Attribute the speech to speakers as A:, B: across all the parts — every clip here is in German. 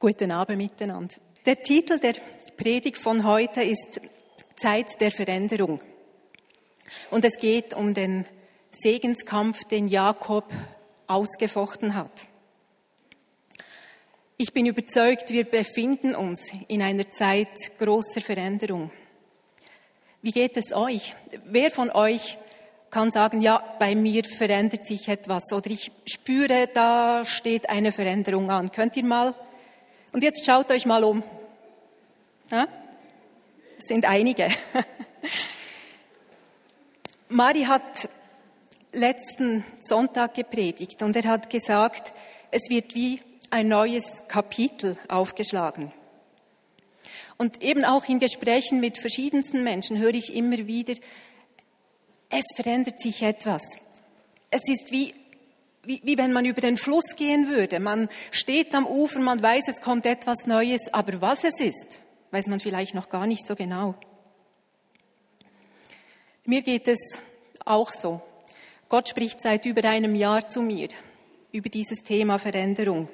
A: Guten Abend miteinander. Der Titel der Predigt von heute ist Zeit der Veränderung. Und es geht um den Segenskampf, den Jakob ausgefochten hat. Ich bin überzeugt, wir befinden uns in einer Zeit großer Veränderung. Wie geht es euch? Wer von euch kann sagen, ja, bei mir verändert sich etwas oder ich spüre, da steht eine Veränderung an. Könnt ihr mal und jetzt schaut euch mal um. Ja? Es sind einige. Mari hat letzten Sonntag gepredigt und er hat gesagt, es wird wie ein neues Kapitel aufgeschlagen. Und eben auch in Gesprächen mit verschiedensten Menschen höre ich immer wieder, es verändert sich etwas. Es ist wie wie, wie wenn man über den Fluss gehen würde. Man steht am Ufer, man weiß, es kommt etwas Neues, aber was es ist, weiß man vielleicht noch gar nicht so genau. Mir geht es auch so. Gott spricht seit über einem Jahr zu mir über dieses Thema Veränderung.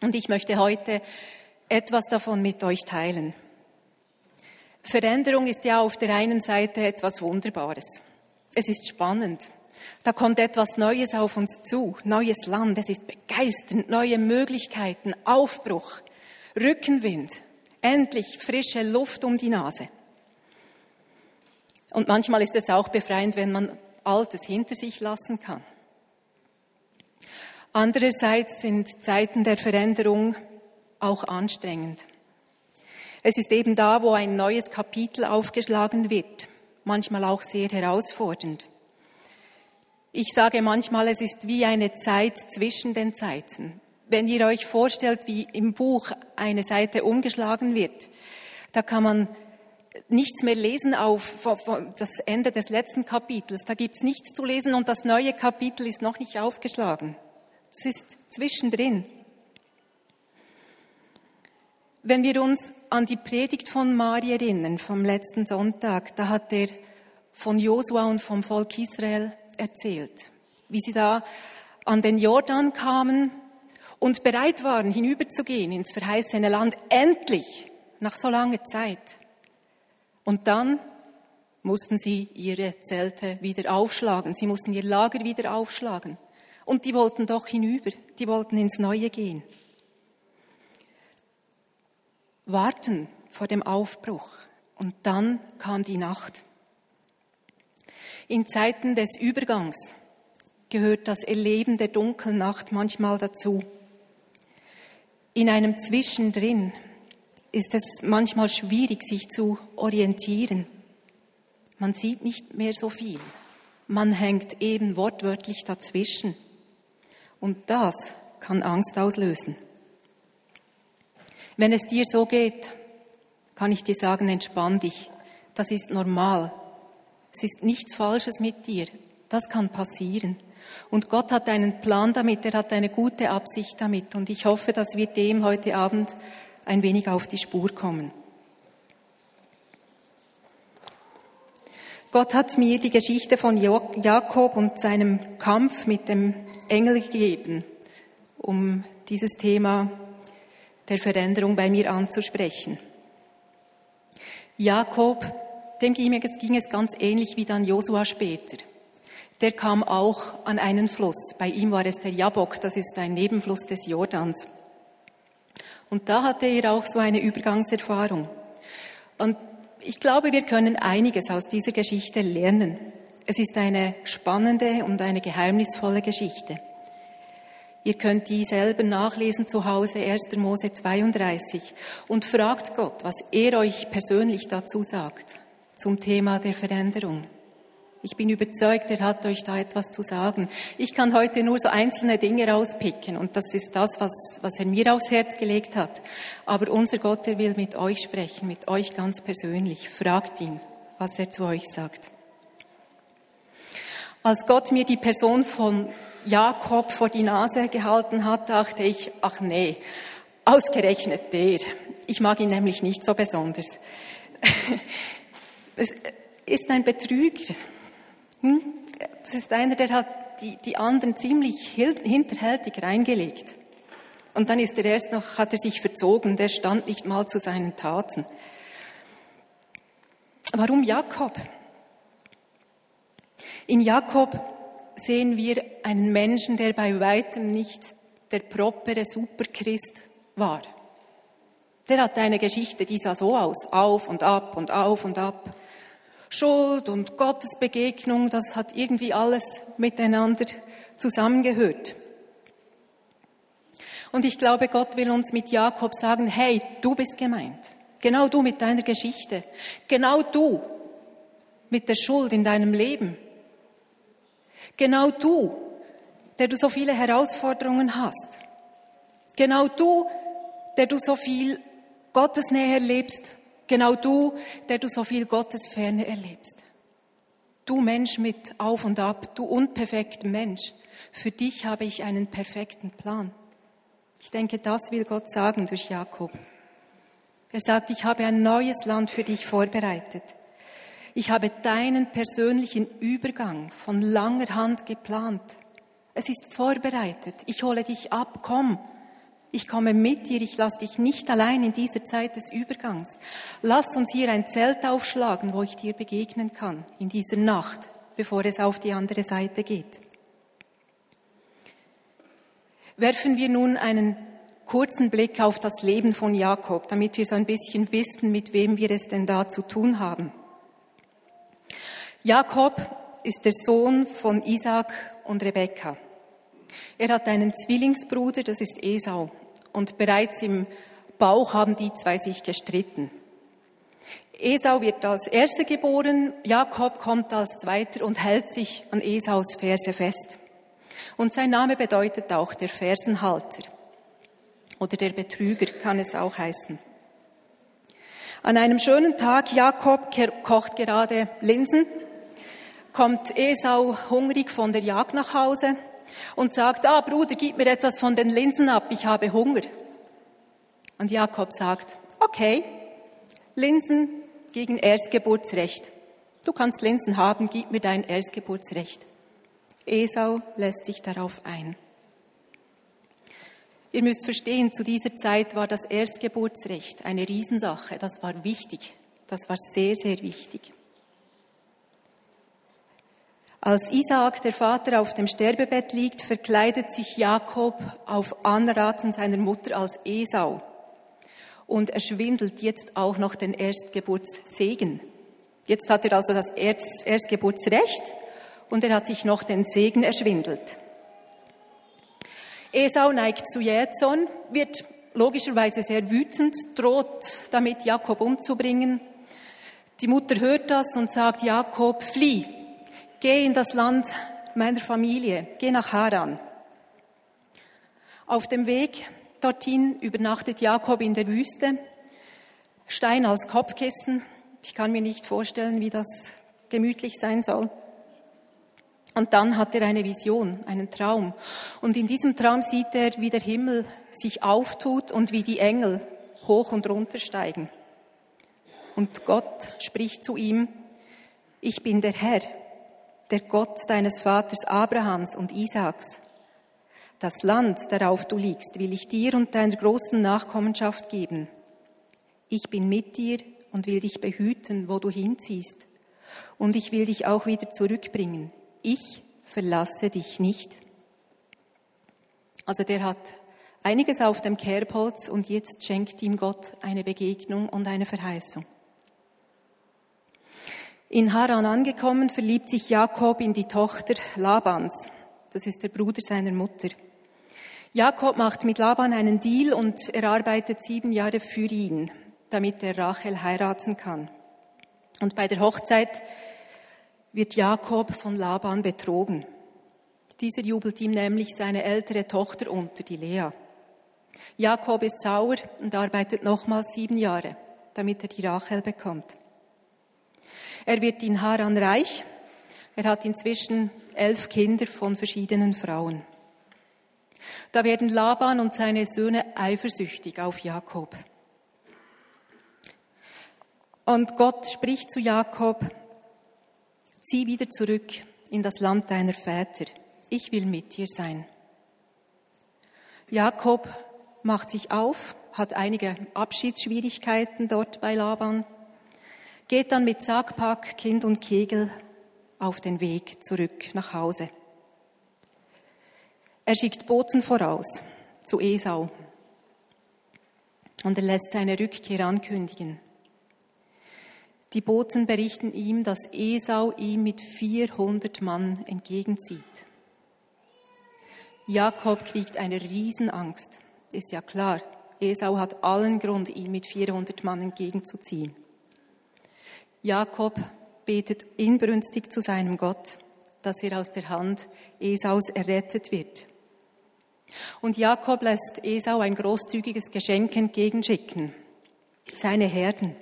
A: Und ich möchte heute etwas davon mit euch teilen. Veränderung ist ja auf der einen Seite etwas Wunderbares. Es ist spannend. Da kommt etwas Neues auf uns zu, neues Land, es ist begeisternd, neue Möglichkeiten, Aufbruch, Rückenwind, endlich frische Luft um die Nase. Und manchmal ist es auch befreiend, wenn man Altes hinter sich lassen kann. Andererseits sind Zeiten der Veränderung auch anstrengend. Es ist eben da, wo ein neues Kapitel aufgeschlagen wird, manchmal auch sehr herausfordernd. Ich sage manchmal, es ist wie eine Zeit zwischen den Zeiten. Wenn ihr euch vorstellt, wie im Buch eine Seite umgeschlagen wird, da kann man nichts mehr lesen auf das Ende des letzten Kapitels. Da gibt's nichts zu lesen und das neue Kapitel ist noch nicht aufgeschlagen. Es ist zwischendrin. Wenn wir uns an die Predigt von Mari erinnern, vom letzten Sonntag, da hat er von Josua und vom Volk Israel erzählt, wie sie da an den Jordan kamen und bereit waren, hinüberzugehen ins verheißene Land, endlich, nach so langer Zeit. Und dann mussten sie ihre Zelte wieder aufschlagen, sie mussten ihr Lager wieder aufschlagen. Und die wollten doch hinüber, die wollten ins Neue gehen. Warten vor dem Aufbruch. Und dann kam die Nacht. In Zeiten des Übergangs gehört das Erleben der dunklen Nacht manchmal dazu. In einem Zwischendrin ist es manchmal schwierig, sich zu orientieren. Man sieht nicht mehr so viel. Man hängt eben wortwörtlich dazwischen. Und das kann Angst auslösen. Wenn es dir so geht, kann ich dir sagen, entspann dich. Das ist normal. Es ist nichts Falsches mit dir. Das kann passieren. Und Gott hat einen Plan damit, er hat eine gute Absicht damit. Und ich hoffe, dass wir dem heute Abend ein wenig auf die Spur kommen. Gott hat mir die Geschichte von Jakob und seinem Kampf mit dem Engel gegeben, um dieses Thema der Veränderung bei mir anzusprechen. Jakob dem ging es ganz ähnlich wie dann Josua später. Der kam auch an einen Fluss. Bei ihm war es der Jabok, das ist ein Nebenfluss des Jordans. Und da hatte er auch so eine Übergangserfahrung. Und ich glaube, wir können einiges aus dieser Geschichte lernen. Es ist eine spannende und eine geheimnisvolle Geschichte. Ihr könnt die selber nachlesen zu Hause, 1. Mose 32, und fragt Gott, was er euch persönlich dazu sagt zum Thema der Veränderung. Ich bin überzeugt, er hat euch da etwas zu sagen. Ich kann heute nur so einzelne Dinge rauspicken und das ist das, was, was er mir aufs Herz gelegt hat. Aber unser Gott, er will mit euch sprechen, mit euch ganz persönlich. Fragt ihn, was er zu euch sagt. Als Gott mir die Person von Jakob vor die Nase gehalten hat, dachte ich, ach nee, ausgerechnet der. Ich mag ihn nämlich nicht so besonders. Es ist ein Betrüger. Hm? Es ist einer, der hat die, die anderen ziemlich hinterhältig reingelegt. Und dann ist er erst noch, hat er sich verzogen, der stand nicht mal zu seinen Taten. Warum Jakob? In Jakob sehen wir einen Menschen, der bei weitem nicht der propere Superchrist war. Der hatte eine Geschichte, die sah so aus, auf und ab und auf und ab. Schuld und Gottesbegegnung, das hat irgendwie alles miteinander zusammengehört. Und ich glaube, Gott will uns mit Jakob sagen, hey, du bist gemeint. Genau du mit deiner Geschichte. Genau du mit der Schuld in deinem Leben. Genau du, der du so viele Herausforderungen hast. Genau du, der du so viel Gottesnähe erlebst. Genau du, der du so viel Gottesferne erlebst. Du Mensch mit Auf und Ab, du unperfekter Mensch. Für dich habe ich einen perfekten Plan. Ich denke, das will Gott sagen durch Jakob. Er sagt, ich habe ein neues Land für dich vorbereitet. Ich habe deinen persönlichen Übergang von langer Hand geplant. Es ist vorbereitet. Ich hole dich ab. Komm. Ich komme mit dir. Ich lasse dich nicht allein in dieser Zeit des Übergangs. Lass uns hier ein Zelt aufschlagen, wo ich dir begegnen kann in dieser Nacht, bevor es auf die andere Seite geht. Werfen wir nun einen kurzen Blick auf das Leben von Jakob, damit wir so ein bisschen wissen, mit wem wir es denn da zu tun haben. Jakob ist der Sohn von Isaac und Rebekka. Er hat einen Zwillingsbruder, das ist Esau. Und bereits im Bauch haben die zwei sich gestritten. Esau wird als Erster geboren, Jakob kommt als Zweiter und hält sich an Esaus Verse fest. Und sein Name bedeutet auch der Fersenhalter oder der Betrüger kann es auch heißen. An einem schönen Tag, Jakob kocht gerade Linsen kommt Esau hungrig von der Jagd nach Hause und sagt, ah Bruder, gib mir etwas von den Linsen ab, ich habe Hunger. Und Jakob sagt, okay, Linsen gegen Erstgeburtsrecht. Du kannst Linsen haben, gib mir dein Erstgeburtsrecht. Esau lässt sich darauf ein. Ihr müsst verstehen, zu dieser Zeit war das Erstgeburtsrecht eine Riesensache. Das war wichtig. Das war sehr, sehr wichtig. Als Isaak, der Vater, auf dem Sterbebett liegt, verkleidet sich Jakob auf Anraten seiner Mutter als Esau. Und er schwindelt jetzt auch noch den Erstgeburtssegen. Jetzt hat er also das Erstgeburtsrecht und er hat sich noch den Segen erschwindelt. Esau neigt zu Jähzorn, wird logischerweise sehr wütend, droht damit Jakob umzubringen. Die Mutter hört das und sagt, Jakob, flieh, geh in das Land meiner Familie, geh nach Haran. Auf dem Weg dorthin übernachtet Jakob in der Wüste, Stein als Kopfkissen. Ich kann mir nicht vorstellen, wie das gemütlich sein soll. Und dann hat er eine Vision, einen Traum. Und in diesem Traum sieht er, wie der Himmel sich auftut und wie die Engel hoch und runter steigen. Und Gott spricht zu ihm, ich bin der Herr, der Gott deines Vaters Abrahams und Isaaks. Das Land, darauf du liegst, will ich dir und deiner großen Nachkommenschaft geben. Ich bin mit dir und will dich behüten, wo du hinziehst. Und ich will dich auch wieder zurückbringen. Ich verlasse dich nicht. Also der hat einiges auf dem Kerbholz und jetzt schenkt ihm Gott eine Begegnung und eine Verheißung. In Haran angekommen, verliebt sich Jakob in die Tochter Labans. Das ist der Bruder seiner Mutter. Jakob macht mit Laban einen Deal und er arbeitet sieben Jahre für ihn, damit er Rachel heiraten kann. Und bei der Hochzeit wird Jakob von Laban betrogen. Dieser jubelt ihm nämlich seine ältere Tochter unter, die Lea. Jakob ist sauer und arbeitet nochmals sieben Jahre, damit er die Rachel bekommt. Er wird in Haran reich. Er hat inzwischen elf Kinder von verschiedenen Frauen. Da werden Laban und seine Söhne eifersüchtig auf Jakob. Und Gott spricht zu Jakob, zieh wieder zurück in das Land deiner Väter. Ich will mit dir sein. Jakob macht sich auf, hat einige Abschiedsschwierigkeiten dort bei Laban, geht dann mit Sackpack, Kind und Kegel auf den Weg zurück nach Hause. Er schickt Boten voraus zu Esau und er lässt seine Rückkehr ankündigen. Die Boten berichten ihm, dass Esau ihm mit 400 Mann entgegenzieht. Jakob kriegt eine Riesenangst. Ist ja klar, Esau hat allen Grund, ihm mit 400 Mann entgegenzuziehen. Jakob betet inbrünstig zu seinem Gott, dass er aus der Hand Esaus errettet wird. Und Jakob lässt Esau ein großzügiges Geschenk entgegenschicken, seine Herden.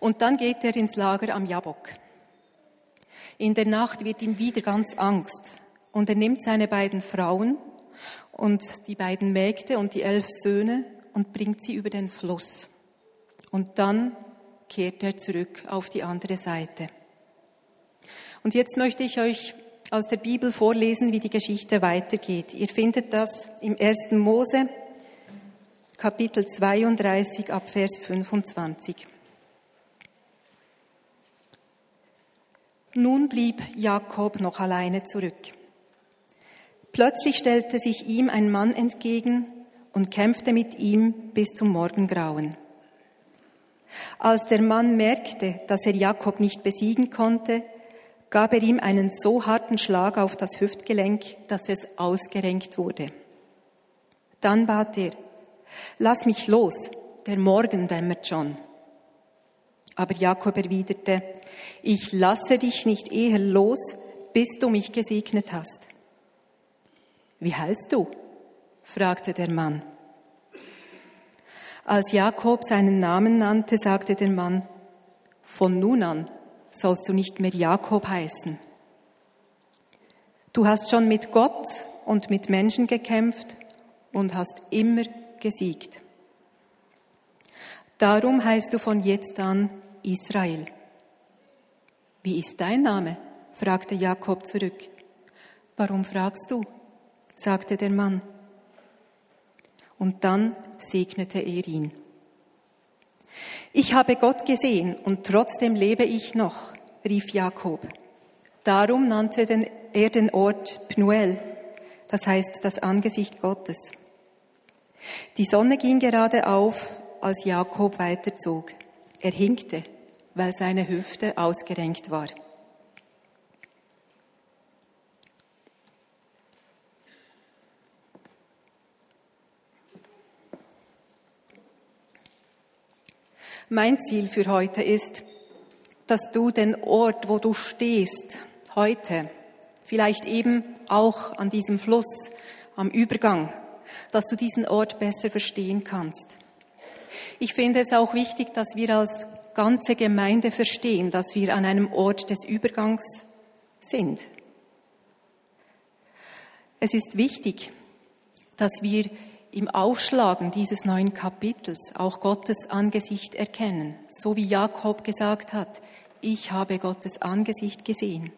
A: Und dann geht er ins Lager am Jabok. In der Nacht wird ihm wieder ganz Angst und er nimmt seine beiden Frauen und die beiden Mägde und die elf Söhne und bringt sie über den Fluss. Und dann kehrt er zurück auf die andere Seite. Und jetzt möchte ich euch aus der Bibel vorlesen, wie die Geschichte weitergeht. Ihr findet das im 1. Mose, Kapitel 32 ab Vers 25. Nun blieb Jakob noch alleine zurück. Plötzlich stellte sich ihm ein Mann entgegen und kämpfte mit ihm bis zum Morgengrauen. Als der Mann merkte, dass er Jakob nicht besiegen konnte, gab er ihm einen so harten Schlag auf das Hüftgelenk, dass es ausgerenkt wurde. Dann bat er, Lass mich los, der Morgen dämmert schon. Aber Jakob erwiderte, ich lasse dich nicht eher los, bis du mich gesegnet hast. Wie heißt du? fragte der Mann. Als Jakob seinen Namen nannte, sagte der Mann, von nun an sollst du nicht mehr Jakob heißen. Du hast schon mit Gott und mit Menschen gekämpft und hast immer gesiegt. Darum heißt du von jetzt an Israel. Wie ist dein Name? fragte Jakob zurück. Warum fragst du? sagte der Mann. Und dann segnete er ihn. Ich habe Gott gesehen und trotzdem lebe ich noch, rief Jakob. Darum nannte er den Ort Pnuel, das heißt das Angesicht Gottes. Die Sonne ging gerade auf, als Jakob weiterzog. Er hinkte, weil seine Hüfte ausgerenkt war. Mein Ziel für heute ist, dass du den Ort, wo du stehst, heute, vielleicht eben auch an diesem Fluss, am Übergang, dass du diesen Ort besser verstehen kannst. Ich finde es auch wichtig, dass wir als ganze Gemeinde verstehen, dass wir an einem Ort des Übergangs sind. Es ist wichtig, dass wir im Aufschlagen dieses neuen Kapitels auch Gottes Angesicht erkennen, so wie Jakob gesagt hat, ich habe Gottes Angesicht gesehen.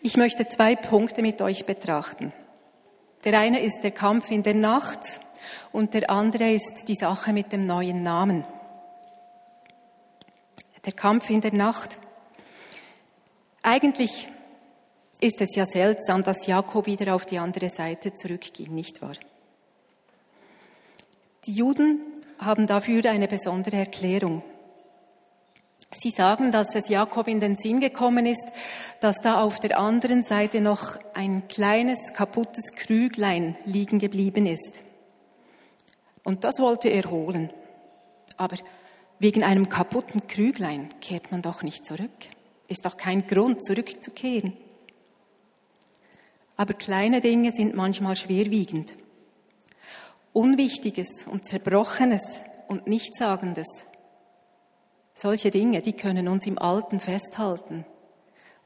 A: Ich möchte zwei Punkte mit euch betrachten. Der eine ist der Kampf in der Nacht und der andere ist die Sache mit dem neuen Namen. Der Kampf in der Nacht. Eigentlich ist es ja seltsam, dass Jakob wieder auf die andere Seite zurückging, nicht wahr? Die Juden haben dafür eine besondere Erklärung. Sie sagen, dass es Jakob in den Sinn gekommen ist, dass da auf der anderen Seite noch ein kleines kaputtes Krüglein liegen geblieben ist. Und das wollte er holen. Aber wegen einem kaputten Krüglein kehrt man doch nicht zurück. Ist doch kein Grund, zurückzukehren. Aber kleine Dinge sind manchmal schwerwiegend. Unwichtiges und Zerbrochenes und Nichtsagendes. Solche Dinge, die können uns im Alten festhalten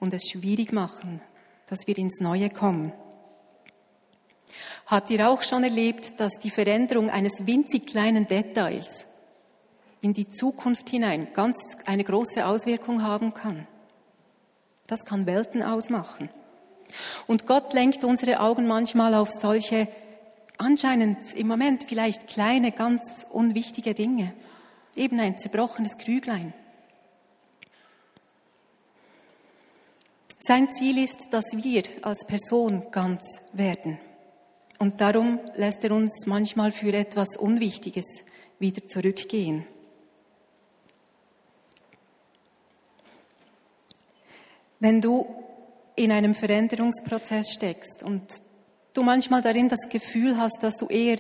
A: und es schwierig machen, dass wir ins Neue kommen. Habt ihr auch schon erlebt, dass die Veränderung eines winzig kleinen Details in die Zukunft hinein ganz eine große Auswirkung haben kann? Das kann Welten ausmachen. Und Gott lenkt unsere Augen manchmal auf solche anscheinend im Moment vielleicht kleine, ganz unwichtige Dinge. Eben ein zerbrochenes Krüglein. Sein Ziel ist, dass wir als Person ganz werden. Und darum lässt er uns manchmal für etwas Unwichtiges wieder zurückgehen. Wenn du in einem Veränderungsprozess steckst und du manchmal darin das Gefühl hast, dass du eher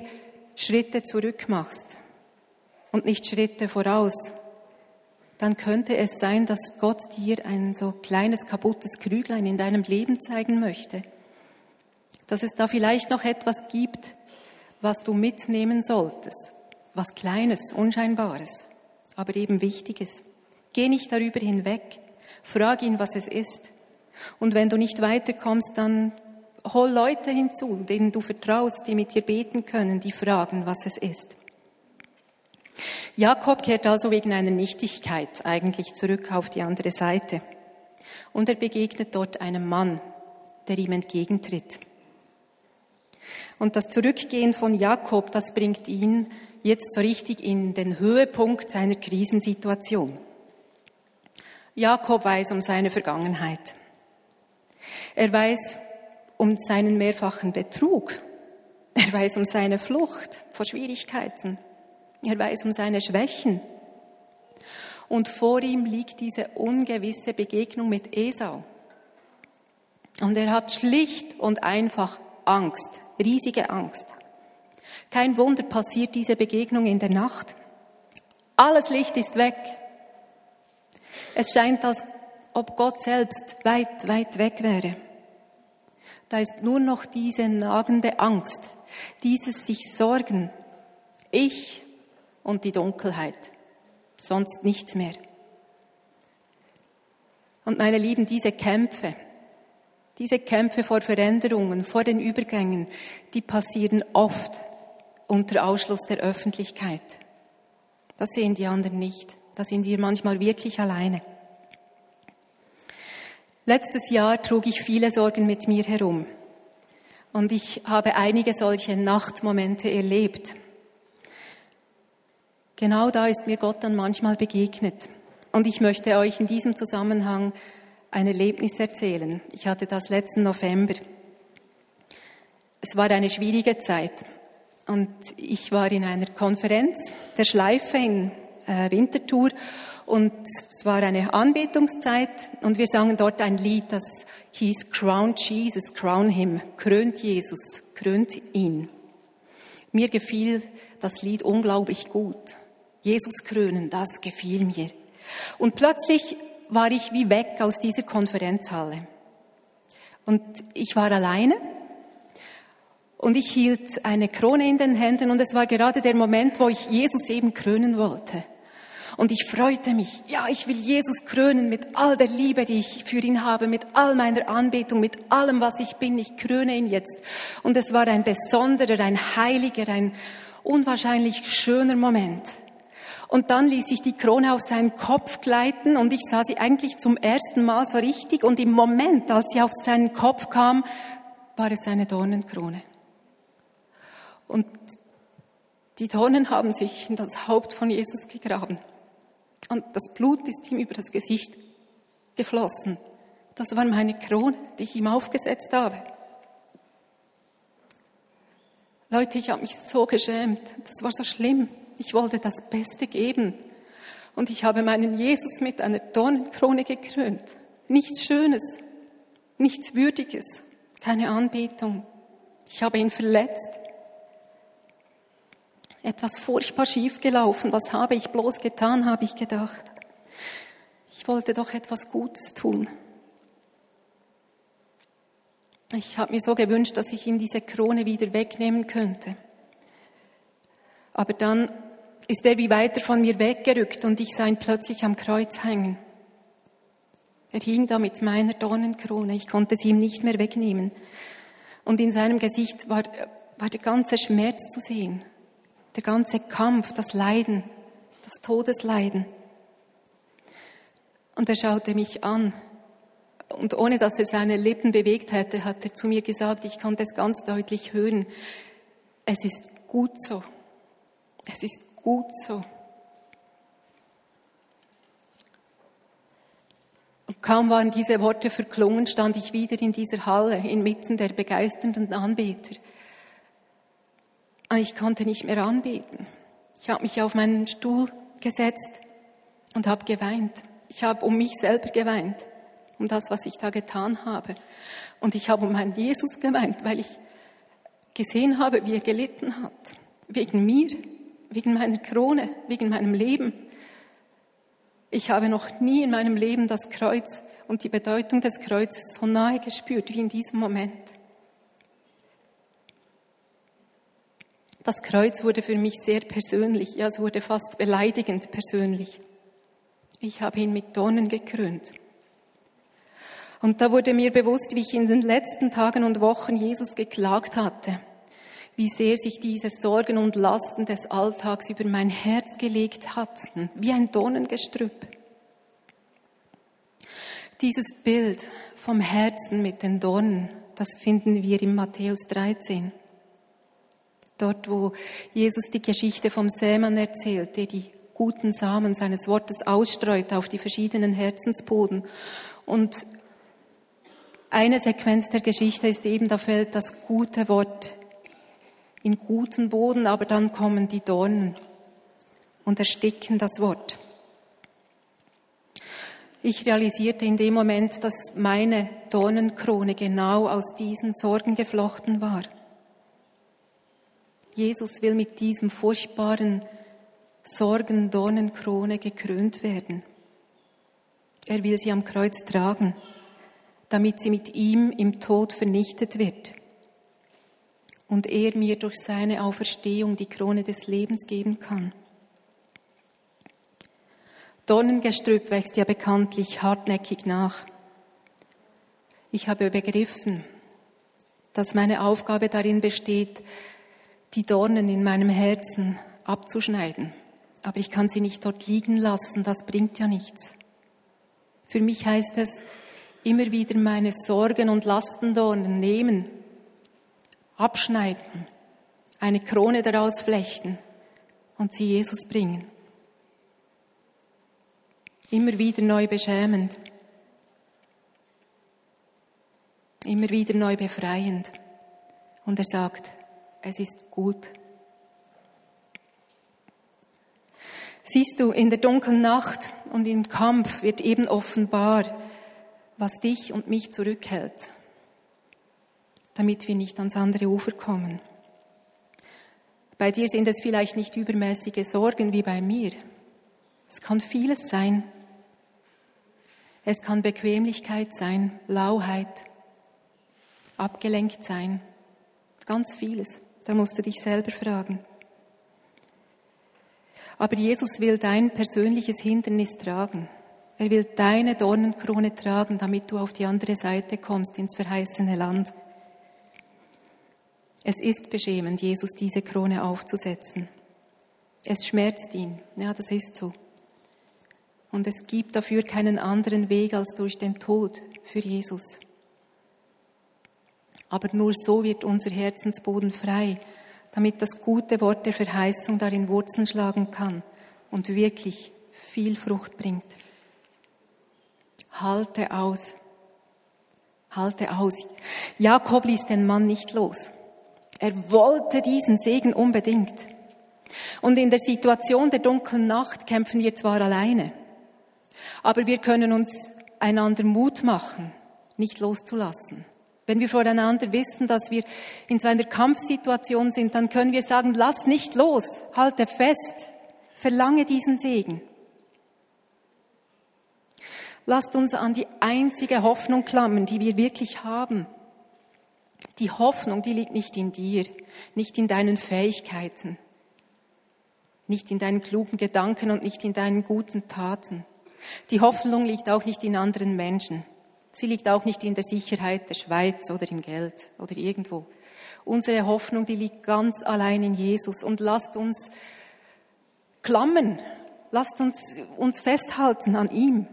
A: Schritte zurück machst und nicht Schritte voraus, dann könnte es sein, dass Gott dir ein so kleines kaputtes Krüglein in deinem Leben zeigen möchte. Dass es da vielleicht noch etwas gibt, was du mitnehmen solltest. Was Kleines, Unscheinbares, aber eben Wichtiges. Geh nicht darüber hinweg. Frag ihn, was es ist. Und wenn du nicht weiterkommst, dann hol Leute hinzu, denen du vertraust, die mit dir beten können, die fragen, was es ist. Jakob kehrt also wegen einer Nichtigkeit eigentlich zurück auf die andere Seite. Und er begegnet dort einem Mann, der ihm entgegentritt. Und das Zurückgehen von Jakob, das bringt ihn jetzt so richtig in den Höhepunkt seiner Krisensituation. Jakob weiß um seine Vergangenheit. Er weiß um seinen mehrfachen Betrug. Er weiß um seine Flucht vor Schwierigkeiten. Er weiß um seine Schwächen. Und vor ihm liegt diese ungewisse Begegnung mit Esau. Und er hat schlicht und einfach Angst, riesige Angst. Kein Wunder passiert diese Begegnung in der Nacht. Alles Licht ist weg. Es scheint, als ob Gott selbst weit, weit weg wäre. Da ist nur noch diese nagende Angst, dieses sich Sorgen. Ich und die Dunkelheit. Sonst nichts mehr. Und meine Lieben, diese Kämpfe, diese Kämpfe vor Veränderungen, vor den Übergängen, die passieren oft unter Ausschluss der Öffentlichkeit. Das sehen die anderen nicht. Da sind wir manchmal wirklich alleine. Letztes Jahr trug ich viele Sorgen mit mir herum. Und ich habe einige solche Nachtmomente erlebt. Genau da ist mir Gott dann manchmal begegnet. Und ich möchte euch in diesem Zusammenhang ein Erlebnis erzählen. Ich hatte das letzten November. Es war eine schwierige Zeit. Und ich war in einer Konferenz der Schleife in äh, Winterthur und es war eine Anbetungszeit und wir sangen dort ein Lied, das hieß Crown Jesus, Crown Him, krönt Jesus, krönt ihn. Mir gefiel das Lied unglaublich gut. Jesus krönen, das gefiel mir. Und plötzlich war ich wie weg aus dieser Konferenzhalle. Und ich war alleine und ich hielt eine Krone in den Händen und es war gerade der Moment, wo ich Jesus eben krönen wollte. Und ich freute mich, ja, ich will Jesus krönen mit all der Liebe, die ich für ihn habe, mit all meiner Anbetung, mit allem, was ich bin. Ich kröne ihn jetzt. Und es war ein besonderer, ein heiliger, ein unwahrscheinlich schöner Moment. Und dann ließ ich die Krone auf seinen Kopf gleiten und ich sah sie eigentlich zum ersten Mal so richtig. Und im Moment, als sie auf seinen Kopf kam, war es eine Dornenkrone. Und die Dornen haben sich in das Haupt von Jesus gegraben. Und das Blut ist ihm über das Gesicht geflossen. Das war meine Krone, die ich ihm aufgesetzt habe. Leute, ich habe mich so geschämt. Das war so schlimm. Ich wollte das Beste geben. Und ich habe meinen Jesus mit einer Dornenkrone gekrönt. Nichts Schönes, nichts Würdiges, keine Anbetung. Ich habe ihn verletzt. Etwas furchtbar schief gelaufen. Was habe ich bloß getan, habe ich gedacht. Ich wollte doch etwas Gutes tun. Ich habe mir so gewünscht, dass ich ihm diese Krone wieder wegnehmen könnte. Aber dann ist er wie weiter von mir weggerückt und ich sah ihn plötzlich am Kreuz hängen. Er hing da mit meiner Dornenkrone. Ich konnte sie ihm nicht mehr wegnehmen. Und in seinem Gesicht war, war der ganze Schmerz zu sehen. Der ganze Kampf, das Leiden, das Todesleiden. Und er schaute mich an und ohne dass er seine Lippen bewegt hätte, hat er zu mir gesagt, ich konnte es ganz deutlich hören, es ist gut so. Es ist gut so. Und kaum waren diese Worte verklungen, stand ich wieder in dieser Halle inmitten der begeisternden Anbeter. Ah, ich konnte nicht mehr anbeten. Ich habe mich auf meinen Stuhl gesetzt und habe geweint. Ich habe um mich selber geweint, um das, was ich da getan habe. Und ich habe um meinen Jesus geweint, weil ich gesehen habe, wie er gelitten hat. Wegen mir, wegen meiner Krone, wegen meinem Leben. Ich habe noch nie in meinem Leben das Kreuz und die Bedeutung des Kreuzes so nahe gespürt wie in diesem Moment. Das Kreuz wurde für mich sehr persönlich, ja, es wurde fast beleidigend persönlich. Ich habe ihn mit Dornen gekrönt. Und da wurde mir bewusst, wie ich in den letzten Tagen und Wochen Jesus geklagt hatte, wie sehr sich diese Sorgen und Lasten des Alltags über mein Herz gelegt hatten, wie ein Dornengestrüpp. Dieses Bild vom Herzen mit den Dornen, das finden wir in Matthäus 13. Dort, wo Jesus die Geschichte vom Sämann erzählt, der die guten Samen seines Wortes ausstreut auf die verschiedenen Herzensboden. Und eine Sequenz der Geschichte ist eben, da fällt das gute Wort in guten Boden, aber dann kommen die Dornen und ersticken das Wort. Ich realisierte in dem Moment, dass meine Dornenkrone genau aus diesen Sorgen geflochten war. Jesus will mit diesem furchtbaren Sorgen, Dornenkrone gekrönt werden. Er will sie am Kreuz tragen damit sie mit ihm im Tod vernichtet wird und er mir durch seine Auferstehung die Krone des Lebens geben kann. Dornengestrüpp wächst ja bekanntlich hartnäckig nach. Ich habe begriffen, dass meine Aufgabe darin besteht, die Dornen in meinem Herzen abzuschneiden. Aber ich kann sie nicht dort liegen lassen, das bringt ja nichts. Für mich heißt es, immer wieder meine Sorgen und Lastendornen nehmen, abschneiden, eine Krone daraus flechten und sie Jesus bringen. Immer wieder neu beschämend, immer wieder neu befreiend. Und er sagt, es ist gut. Siehst du, in der dunklen Nacht und im Kampf wird eben offenbar, was dich und mich zurückhält, damit wir nicht ans andere Ufer kommen. Bei dir sind es vielleicht nicht übermäßige Sorgen wie bei mir. Es kann vieles sein. Es kann Bequemlichkeit sein, Lauheit, abgelenkt sein, ganz vieles. Da musst du dich selber fragen. Aber Jesus will dein persönliches Hindernis tragen. Er will deine Dornenkrone tragen, damit du auf die andere Seite kommst, ins verheißene Land. Es ist beschämend, Jesus diese Krone aufzusetzen. Es schmerzt ihn. Ja, das ist so. Und es gibt dafür keinen anderen Weg als durch den Tod für Jesus. Aber nur so wird unser Herzensboden frei, damit das gute Wort der Verheißung darin Wurzeln schlagen kann und wirklich viel Frucht bringt. Halte aus. Halte aus. Jakob ließ den Mann nicht los. Er wollte diesen Segen unbedingt. Und in der Situation der dunklen Nacht kämpfen wir zwar alleine, aber wir können uns einander Mut machen, nicht loszulassen. Wenn wir voreinander wissen, dass wir in so einer Kampfsituation sind, dann können wir sagen, lass nicht los, halte fest, verlange diesen Segen. Lasst uns an die einzige Hoffnung klammern, die wir wirklich haben. Die Hoffnung, die liegt nicht in dir, nicht in deinen Fähigkeiten, nicht in deinen klugen Gedanken und nicht in deinen guten Taten. Die Hoffnung liegt auch nicht in anderen Menschen. Sie liegt auch nicht in der Sicherheit der Schweiz oder im Geld oder irgendwo. Unsere Hoffnung, die liegt ganz allein in Jesus. Und lasst uns klammern, lasst uns uns festhalten an ihm.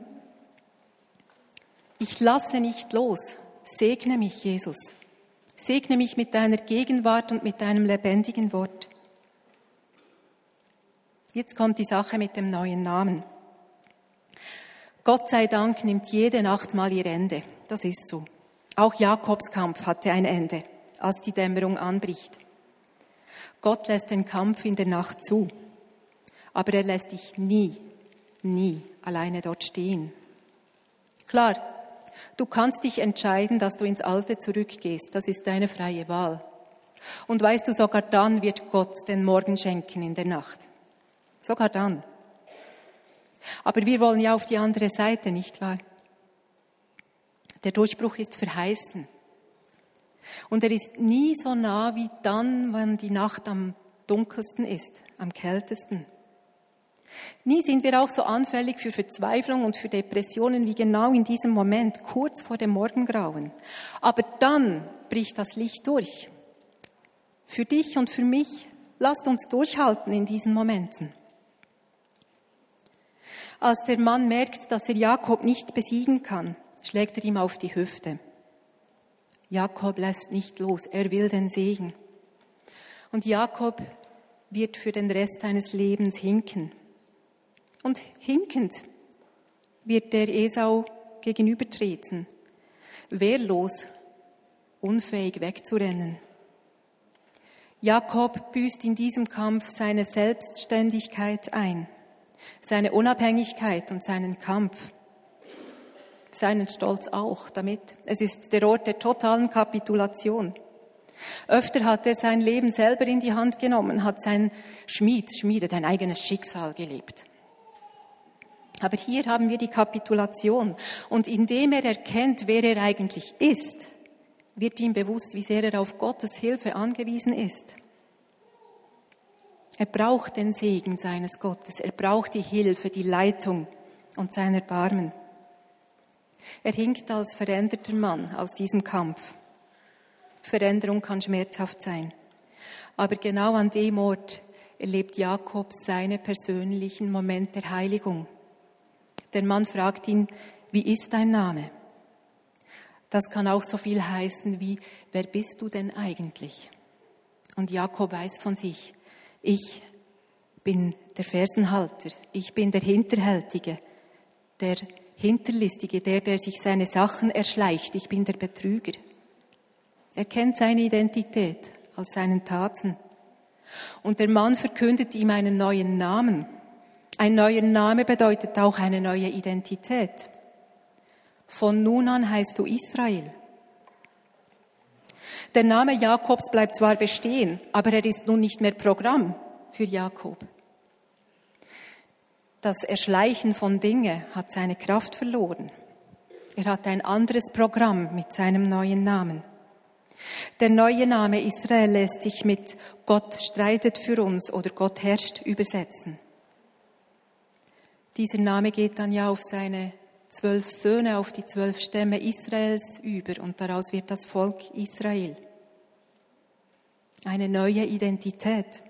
A: Ich lasse nicht los. Segne mich, Jesus. Segne mich mit deiner Gegenwart und mit deinem lebendigen Wort. Jetzt kommt die Sache mit dem neuen Namen. Gott sei Dank nimmt jede Nacht mal ihr Ende. Das ist so. Auch Jakobs Kampf hatte ein Ende, als die Dämmerung anbricht. Gott lässt den Kampf in der Nacht zu, aber er lässt dich nie, nie alleine dort stehen. Klar, du kannst dich entscheiden, dass du ins Alte zurückgehst. Das ist deine freie Wahl. Und weißt du, sogar dann wird Gott den Morgen schenken in der Nacht. Sogar dann. Aber wir wollen ja auf die andere Seite, nicht wahr? Der Durchbruch ist verheißen. Und er ist nie so nah wie dann, wenn die Nacht am dunkelsten ist, am kältesten. Nie sind wir auch so anfällig für Verzweiflung und für Depressionen wie genau in diesem Moment, kurz vor dem Morgengrauen. Aber dann bricht das Licht durch. Für dich und für mich, lasst uns durchhalten in diesen Momenten. Als der Mann merkt, dass er Jakob nicht besiegen kann, schlägt er ihm auf die Hüfte. Jakob lässt nicht los, er will den Segen. Und Jakob wird für den Rest seines Lebens hinken. Und hinkend wird der Esau gegenübertreten, wehrlos, unfähig wegzurennen. Jakob büßt in diesem Kampf seine Selbstständigkeit ein, seine Unabhängigkeit und seinen Kampf seinen Stolz auch damit. Es ist der Ort der totalen Kapitulation. Öfter hat er sein Leben selber in die Hand genommen, hat sein Schmied, schmiedet ein eigenes Schicksal gelebt. Aber hier haben wir die Kapitulation. Und indem er erkennt, wer er eigentlich ist, wird ihm bewusst, wie sehr er auf Gottes Hilfe angewiesen ist. Er braucht den Segen seines Gottes. Er braucht die Hilfe, die Leitung und sein Erbarmen. Er hinkt als veränderter Mann aus diesem Kampf. Veränderung kann schmerzhaft sein. Aber genau an dem Ort erlebt Jakob seine persönlichen Momente der Heiligung. Der Mann fragt ihn, wie ist dein Name? Das kann auch so viel heißen wie, wer bist du denn eigentlich? Und Jakob weiß von sich, ich bin der Fersenhalter, ich bin der Hinterhältige, der Hinterlistige, der, der sich seine Sachen erschleicht. Ich bin der Betrüger. Er kennt seine Identität aus seinen Taten. Und der Mann verkündet ihm einen neuen Namen. Ein neuer Name bedeutet auch eine neue Identität. Von nun an heißt du Israel. Der Name Jakobs bleibt zwar bestehen, aber er ist nun nicht mehr Programm für Jakob. Das Erschleichen von Dinge hat seine Kraft verloren. Er hat ein anderes Programm mit seinem neuen Namen. Der neue Name Israel lässt sich mit Gott streitet für uns oder Gott herrscht übersetzen. Dieser Name geht dann ja auf seine zwölf Söhne, auf die zwölf Stämme Israels über und daraus wird das Volk Israel. Eine neue Identität.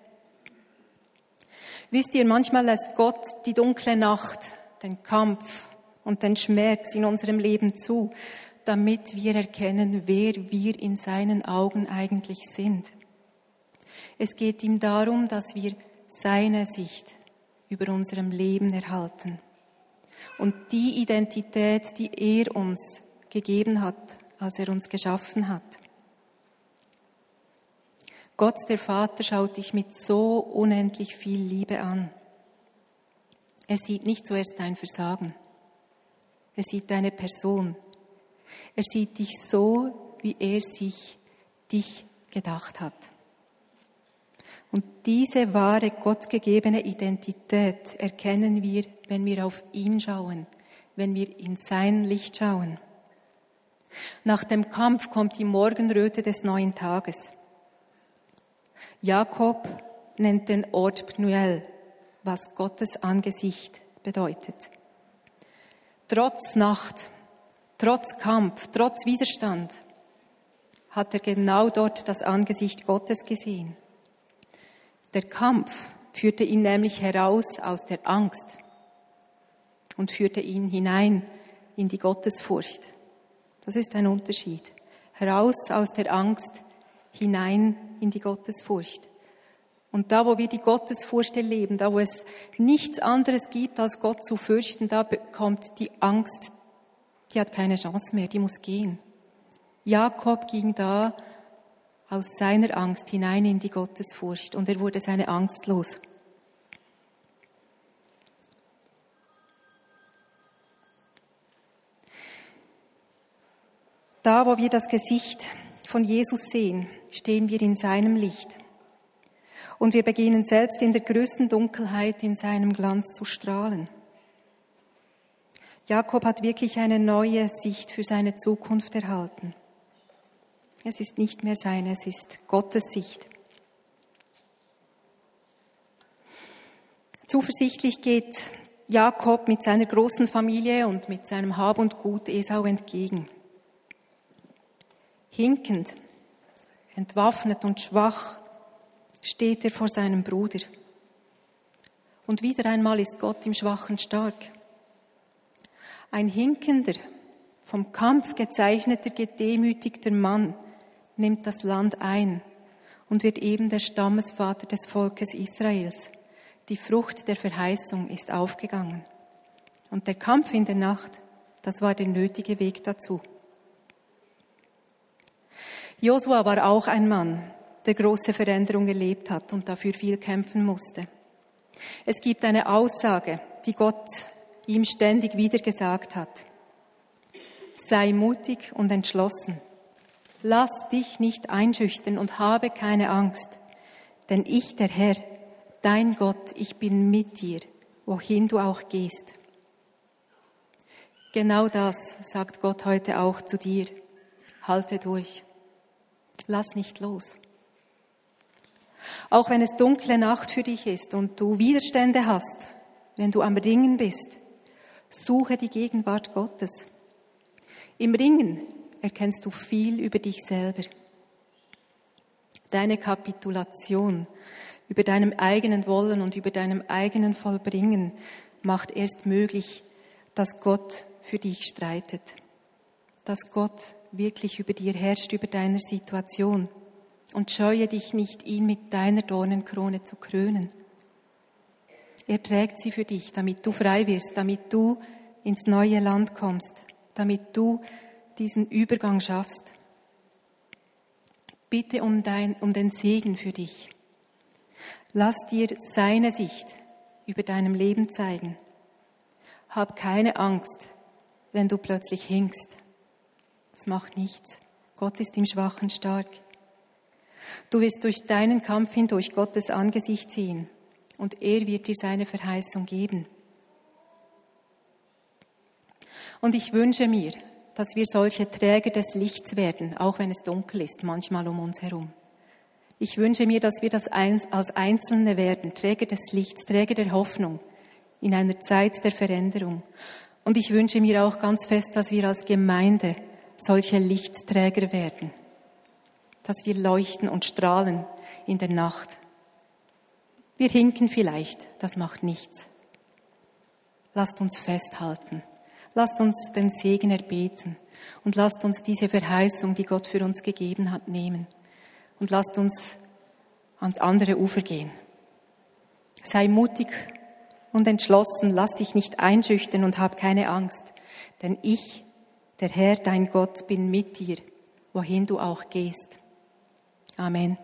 A: Wisst ihr, manchmal lässt Gott die dunkle Nacht, den Kampf und den Schmerz in unserem Leben zu, damit wir erkennen, wer wir in seinen Augen eigentlich sind. Es geht ihm darum, dass wir seine Sicht über unserem Leben erhalten und die Identität, die er uns gegeben hat, als er uns geschaffen hat. Gott, der Vater, schaut dich mit so unendlich viel Liebe an. Er sieht nicht zuerst dein Versagen. Er sieht deine Person. Er sieht dich so, wie er sich dich gedacht hat. Und diese wahre gottgegebene Identität erkennen wir, wenn wir auf ihn schauen, wenn wir in sein Licht schauen. Nach dem Kampf kommt die Morgenröte des neuen Tages. Jakob nennt den Ort Pnuel, was Gottes Angesicht bedeutet. Trotz Nacht, trotz Kampf, trotz Widerstand hat er genau dort das Angesicht Gottes gesehen. Der Kampf führte ihn nämlich heraus aus der Angst und führte ihn hinein in die Gottesfurcht, Das ist ein Unterschied. Heraus aus der Angst, hinein in die Gottesfurcht. Und da, wo wir die Gottesfurcht erleben, da, wo es nichts anderes gibt, als Gott zu fürchten, da bekommt die Angst, die hat keine Chance mehr, die muss gehen. Jakob ging da aus seiner Angst hinein in die Gottesfurcht und er wurde seine Angst los. Da, wo wir das Gesicht von Jesus sehen, stehen wir in seinem Licht. Und wir beginnen selbst in der größten Dunkelheit in seinem Glanz zu strahlen. Jakob hat wirklich eine neue Sicht für seine Zukunft erhalten. Es ist nicht mehr seine, es ist Gottes Sicht. Zuversichtlich geht Jakob mit seiner großen Familie und mit seinem Hab und Gut Esau entgegen. Hinkend, entwaffnet und schwach steht er vor seinem Bruder. Und wieder einmal ist Gott im Schwachen stark. Ein hinkender, vom Kampf gezeichneter, gedemütigter Mann nimmt das Land ein und wird eben der Stammesvater des Volkes Israels. Die Frucht der Verheißung ist aufgegangen. Und der Kampf in der Nacht, das war der nötige Weg dazu. Josua war auch ein Mann, der große Veränderung erlebt hat und dafür viel kämpfen musste. Es gibt eine Aussage, die Gott ihm ständig wieder gesagt hat. Sei mutig und entschlossen. Lass dich nicht einschüchtern und habe keine Angst, denn ich, der Herr, dein Gott, ich bin mit dir, wohin du auch gehst. Genau das sagt Gott heute auch zu dir. Halte durch. Lass nicht los. Auch wenn es dunkle Nacht für dich ist und du Widerstände hast, wenn du am Ringen bist, suche die Gegenwart Gottes. Im Ringen erkennst du viel über dich selber. Deine Kapitulation über deinem eigenen Wollen und über deinem eigenen Vollbringen macht erst möglich, dass Gott für dich streitet, dass Gott wirklich über dir herrscht, über deiner Situation. Und scheue dich nicht, ihn mit deiner Dornenkrone zu krönen. Er trägt sie für dich, damit du frei wirst, damit du ins neue Land kommst, damit du diesen Übergang schaffst. Bitte um, dein, um den Segen für dich. Lass dir seine Sicht über deinem Leben zeigen. Hab keine Angst, wenn du plötzlich hinkst. Das macht nichts. Gott ist im Schwachen stark. Du wirst durch deinen Kampf hindurch Gottes Angesicht sehen und er wird dir seine Verheißung geben. Und ich wünsche mir, dass wir solche Träger des Lichts werden, auch wenn es dunkel ist, manchmal um uns herum. Ich wünsche mir, dass wir das als Einzelne werden, Träger des Lichts, Träger der Hoffnung in einer Zeit der Veränderung. Und ich wünsche mir auch ganz fest, dass wir als Gemeinde solche Lichtträger werden, dass wir leuchten und strahlen in der Nacht. Wir hinken vielleicht, das macht nichts. Lasst uns festhalten Lasst uns den Segen erbeten und lasst uns diese Verheißung, die Gott für uns gegeben hat, nehmen und lasst uns ans andere Ufer gehen. Sei mutig und entschlossen, lass dich nicht einschüchtern und hab keine Angst, denn ich, der Herr, dein Gott, bin mit dir, wohin du auch gehst. Amen.